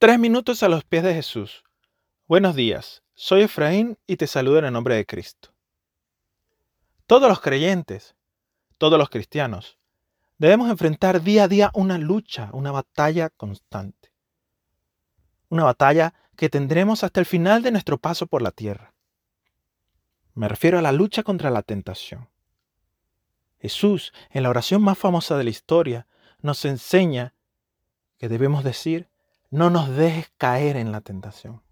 Tres minutos a los pies de Jesús. Buenos días, soy Efraín y te saludo en el nombre de Cristo. Todos los creyentes, todos los cristianos, debemos enfrentar día a día una lucha, una batalla constante. Una batalla que tendremos hasta el final de nuestro paso por la tierra. Me refiero a la lucha contra la tentación. Jesús, en la oración más famosa de la historia, nos enseña que debemos decir, no nos dejes caer en la tentación.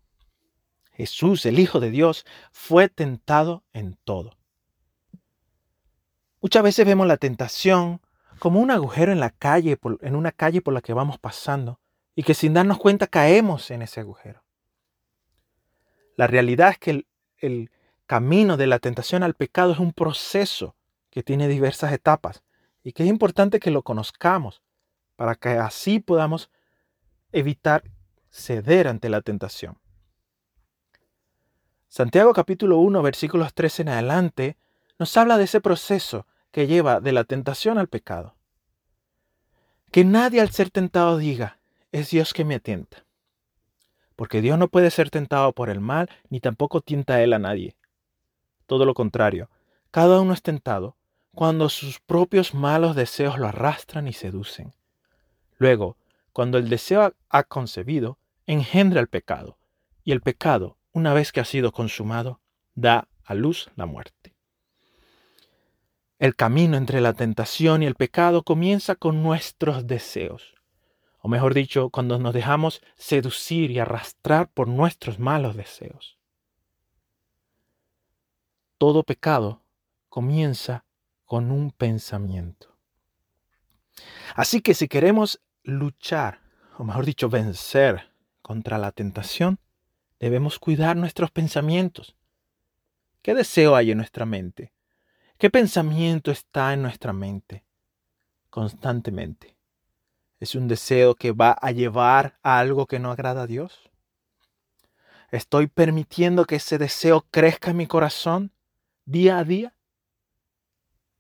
Jesús, el Hijo de Dios, fue tentado en todo. Muchas veces vemos la tentación como un agujero en la calle, en una calle por la que vamos pasando, y que sin darnos cuenta caemos en ese agujero. La realidad es que el, el camino de la tentación al pecado es un proceso que tiene diversas etapas y que es importante que lo conozcamos para que así podamos evitar ceder ante la tentación. Santiago capítulo 1 versículos 13 en adelante nos habla de ese proceso que lleva de la tentación al pecado. Que nadie al ser tentado diga, es Dios que me tienta. Porque Dios no puede ser tentado por el mal, ni tampoco tienta a Él a nadie. Todo lo contrario, cada uno es tentado cuando sus propios malos deseos lo arrastran y seducen. Luego, cuando el deseo ha concebido, engendra el pecado, y el pecado, una vez que ha sido consumado, da a luz la muerte. El camino entre la tentación y el pecado comienza con nuestros deseos, o mejor dicho, cuando nos dejamos seducir y arrastrar por nuestros malos deseos. Todo pecado comienza con un pensamiento. Así que si queremos luchar, o mejor dicho, vencer contra la tentación, debemos cuidar nuestros pensamientos. ¿Qué deseo hay en nuestra mente? ¿Qué pensamiento está en nuestra mente constantemente? ¿Es un deseo que va a llevar a algo que no agrada a Dios? ¿Estoy permitiendo que ese deseo crezca en mi corazón día a día?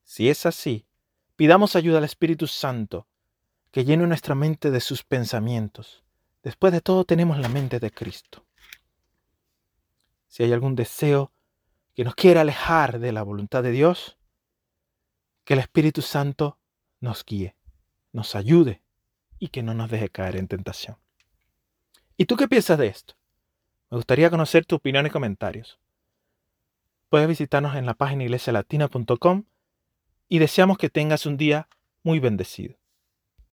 Si es así, pidamos ayuda al Espíritu Santo que llene nuestra mente de sus pensamientos. Después de todo tenemos la mente de Cristo. Si hay algún deseo que nos quiera alejar de la voluntad de Dios, que el Espíritu Santo nos guíe, nos ayude y que no nos deje caer en tentación. ¿Y tú qué piensas de esto? Me gustaría conocer tu opinión y comentarios. Puedes visitarnos en la página iglesialatina.com y deseamos que tengas un día muy bendecido.